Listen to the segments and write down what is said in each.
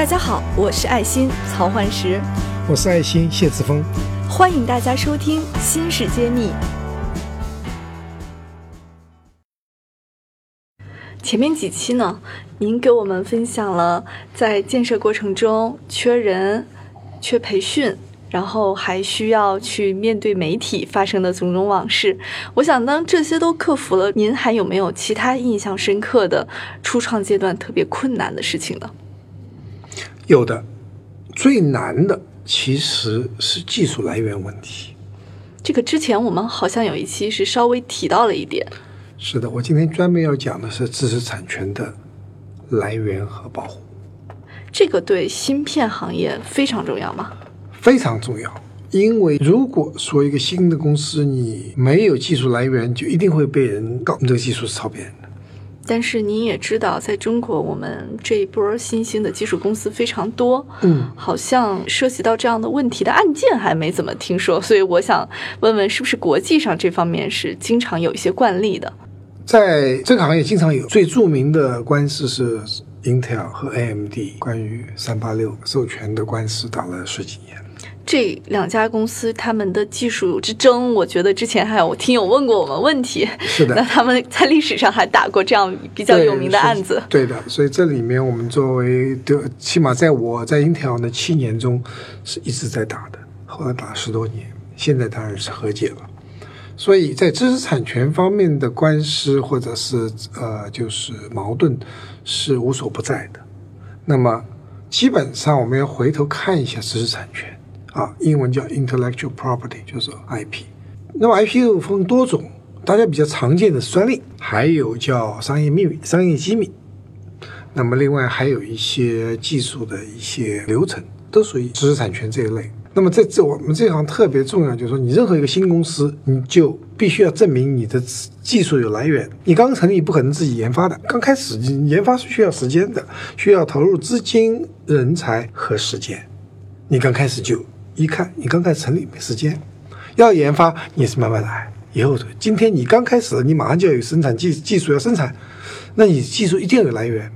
大家好，我是爱心曹焕石，我是爱心谢志峰，欢迎大家收听《新事揭秘》。前面几期呢，您给我们分享了在建设过程中缺人、缺培训，然后还需要去面对媒体发生的种种往事。我想，当这些都克服了，您还有没有其他印象深刻的初创阶段特别困难的事情呢？有的，最难的其实是技术来源问题。这个之前我们好像有一期是稍微提到了一点。是的，我今天专门要讲的是知识产权的来源和保护。这个对芯片行业非常重要吗？非常重要，因为如果说一个新的公司你没有技术来源，就一定会被人告这个技术是抄别人的。但是您也知道，在中国，我们这一波新兴的技术公司非常多，嗯，好像涉及到这样的问题的案件还没怎么听说，所以我想问问，是不是国际上这方面是经常有一些惯例的？在这个行业经常有最著名的官司是 Intel 和 AMD 关于三八六授权的官司，打了十几年。这两家公司他们的技术之争，我觉得之前还有听友问过我们问题。是的，那他们在历史上还打过这样比较有名的案子。对的，所以这里面我们作为的，起码在我在 Intel 的七年中是一直在打的，后来打十多年，现在当然是和解了。所以在知识产权方面的官司或者是呃就是矛盾是无所不在的。那么基本上我们要回头看一下知识产权。啊，英文叫 intellectual property，就是 IP。那么 IP 又分多种，大家比较常见的专利，还有叫商业秘密、商业机密。那么另外还有一些技术的一些流程，都属于知识产权这一类。那么在这我们这行特别重要，就是说你任何一个新公司，你就必须要证明你的技术有来源。你刚成立不可能自己研发的，刚开始你研发是需要时间的，需要投入资金、人才和时间。你刚开始就。一看，你刚开始成立没时间，要研发你是慢慢来。以后今天你刚开始，你马上就要有生产技技术要生产，那你技术一定要有来源。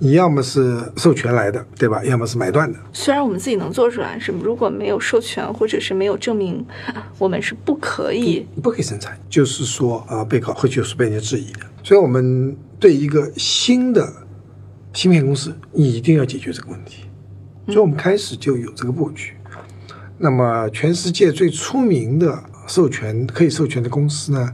你要么是授权来的，对吧？要么是买断的。虽然我们自己能做出来，是如果没有授权或者是没有证明，我们是不可以不可以生产。就是说啊，被告会就是被人家质疑的。所以我们对一个新的芯片公司，你一定要解决这个问题。所以我们开始就有这个布局。那么，全世界最出名的授权可以授权的公司呢？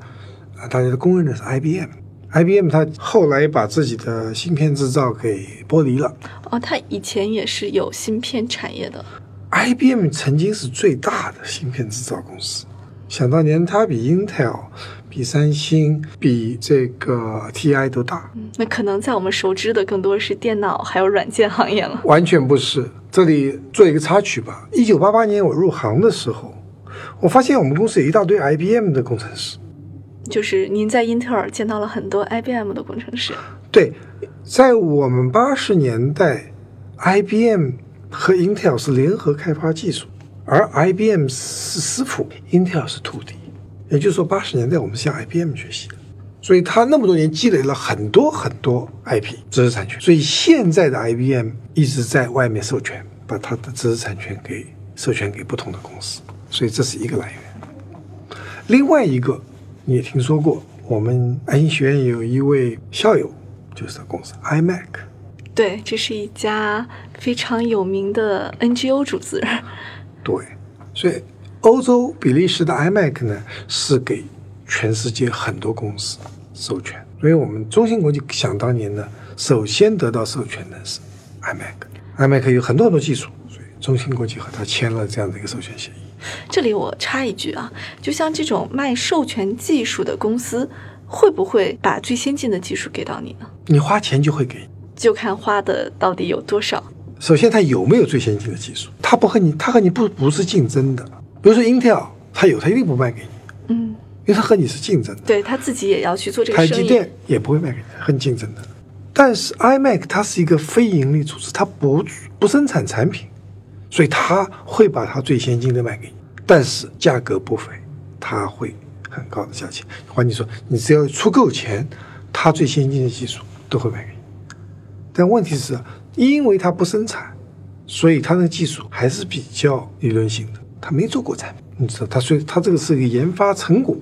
啊，大家都公认的是 IBM。IBM 它后来把自己的芯片制造给剥离了。哦，它以前也是有芯片产业的。IBM 曾经是最大的芯片制造公司，想当年它比 Intel、比三星、比这个 TI 都大。嗯，那可能在我们熟知的更多是电脑还有软件行业了。完全不是。这里做一个插曲吧。一九八八年我入行的时候，我发现我们公司有一大堆 IBM 的工程师。就是您在英特尔见到了很多 IBM 的工程师。对，在我们八十年代，IBM 和 Intel 是联合开发技术，而 IBM 是师傅，Intel 是徒弟。也就是说，八十年代我们向 IBM 学习的，所以他那么多年积累了很多很多 IP 知识产权。所以现在的 IBM 一直在外面授权。把他的知识产权给授权给不同的公司，所以这是一个来源。另外一个你也听说过，我们爱心学院有一位校友，就是公司 iMac。对，这是一家非常有名的 NGO 组织。对，所以欧洲比利时的 iMac 呢，是给全世界很多公司授权。所以我们中芯国际想当年呢，首先得到授权的是 iMac。iMac 有很多很多技术，所以中芯国际和他签了这样的一个授权协议。这里我插一句啊，就像这种卖授权技术的公司，会不会把最先进的技术给到你呢？你花钱就会给，就看花的到底有多少。首先，它有没有最先进的技术？它不和你，它和你不不是竞争的。比如说 Intel，它有，它一定不卖给你。嗯，因为它和你是竞争的。对它自己也要去做这个生意。台积电也不会卖给你，很竞争的。但是 iMac 它是一个非盈利组织，它不不生产产品，所以它会把它最先进的卖给你，但是价格不菲，它会很高的价钱。换句话说，你只要出够钱，它最先进的技术都会卖给你。但问题是，因为它不生产，所以它的技术还是比较理论性的，他没做过产品，你知道，他所以他这个是一个研发成果，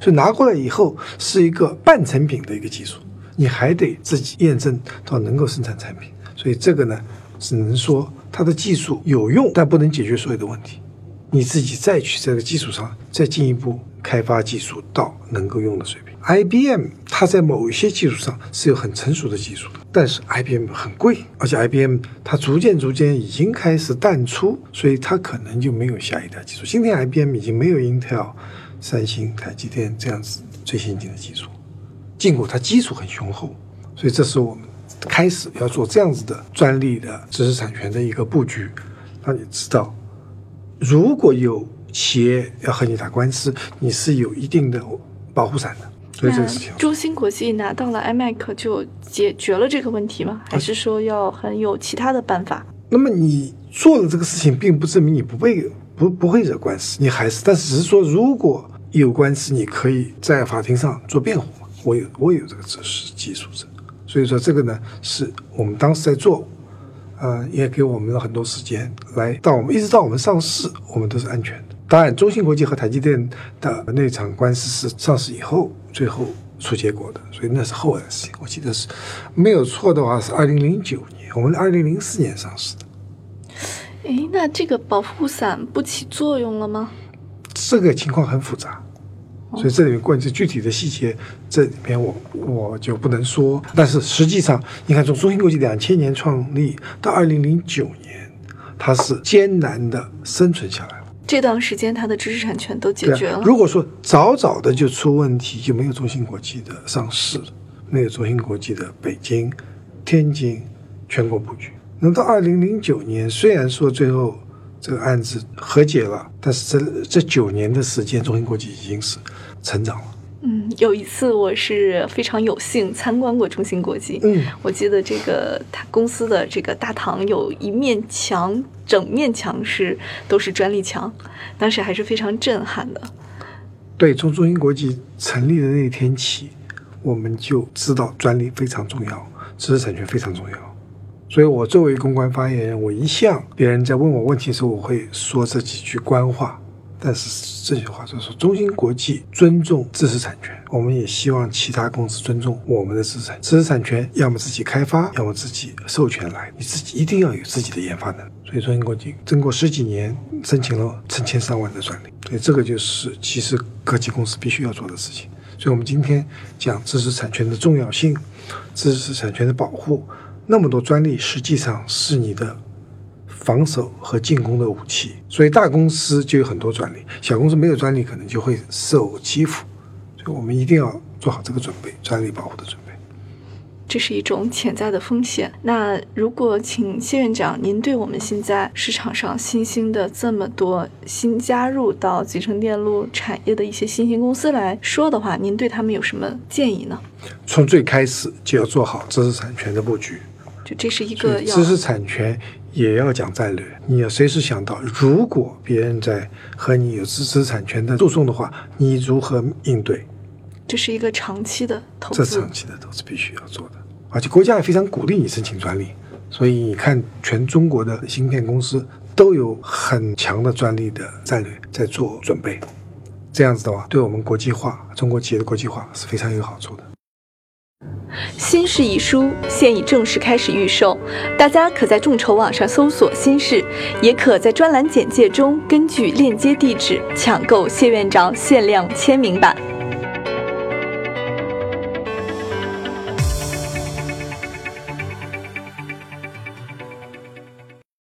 所以拿过来以后是一个半成品的一个技术，你还得自己验证到能够生产产品，所以这个呢，只能说它的技术有用，但不能解决所有的问题。你自己再去这个基础上再进一步开发技术到能够用的水平。IBM 它在某一些技术上是有很成熟的技术的，但是 IBM 很贵，而且 IBM 它逐渐逐渐已经开始淡出，所以它可能就没有下一代技术。今天 IBM 已经没有 Intel、三星、台积电这样子最先进的技术，尽管它基础很雄厚，所以这是我们开始要做这样子的专利的知识产权的一个布局，让你知道。如果有企业要和你打官司，你是有一定的保护伞的。所以这个事情，中芯国际拿到了 iMac 就解决了这个问题吗？还是说要很有其他的办法？那么你做了这个事情，并不证明你不被不不会惹官司，你还是，但是只是说，如果有官司，你可以在法庭上做辩护。我有我有这个知识技术者，所以说这个呢，是我们当时在做。呃，也给我们了很多时间，来到我们一直到我们上市，我们都是安全的。当然，中芯国际和台积电的那场官司是上市以后最后出结果的，所以那是后来的事情。我记得是没有错的话，是二零零九年，我们二零零四年上市的。诶，那这个保护伞不起作用了吗？这个情况很复杂。所以这里面关于具体的细节，这里面我我就不能说。但是实际上，你看从中芯国际两千年创立到二零零九年，它是艰难的生存下来了。这段时间，它的知识产权都解决了。如果说早早的就出问题，就没有中芯国际的上市，没有中芯国际的北京、天津全国布局。那到二零零九年，虽然说最后。这个案子和解了，但是这这九年的时间，中芯国际已经是成长了。嗯，有一次我是非常有幸参观过中芯国际。嗯，我记得这个他公司的这个大堂有一面墙，整面墙是都是专利墙，当时还是非常震撼的。对，从中芯国际成立的那天起，我们就知道专利非常重要，知识产权非常重要。所以，我作为公关发言人，我一向别人在问我问题的时候，我会说这几句官话。但是这句话就是说，中芯国际尊重知识产权，我们也希望其他公司尊重我们的知识产权。知识产权要么自己开发，要么自己授权来，你自己一定要有自己的研发能力。所以，中芯国际经过十几年，申请了成千上万的专利。所以，这个就是其实科技公司必须要做的事情。所以我们今天讲知识产权的重要性，知识产权的保护。那么多专利实际上是你的防守和进攻的武器，所以大公司就有很多专利，小公司没有专利可能就会受欺负，所以我们一定要做好这个准备，专利保护的准备。这是一种潜在的风险。那如果请谢院长，您对我们现在市场上新兴的这么多新加入到集成电路产业的一些新兴公司来说的话，您对他们有什么建议呢？从最开始就要做好知识产权的布局。就这是一个知识产权也要讲战略，你要随时想到，如果别人在和你有知识产权的诉讼的话，你如何应对？这是一个长期的投资，这长期的投资必须要做的，而且国家也非常鼓励你申请专利，所以你看，全中国的芯片公司都有很强的专利的战略在做准备，这样子的话，对我们国际化，中国企业的国际化是非常有好处的。新式一书现已正式开始预售，大家可在众筹网上搜索“新式”，也可在专栏简介中根据链接地址抢购谢院长限量签名版。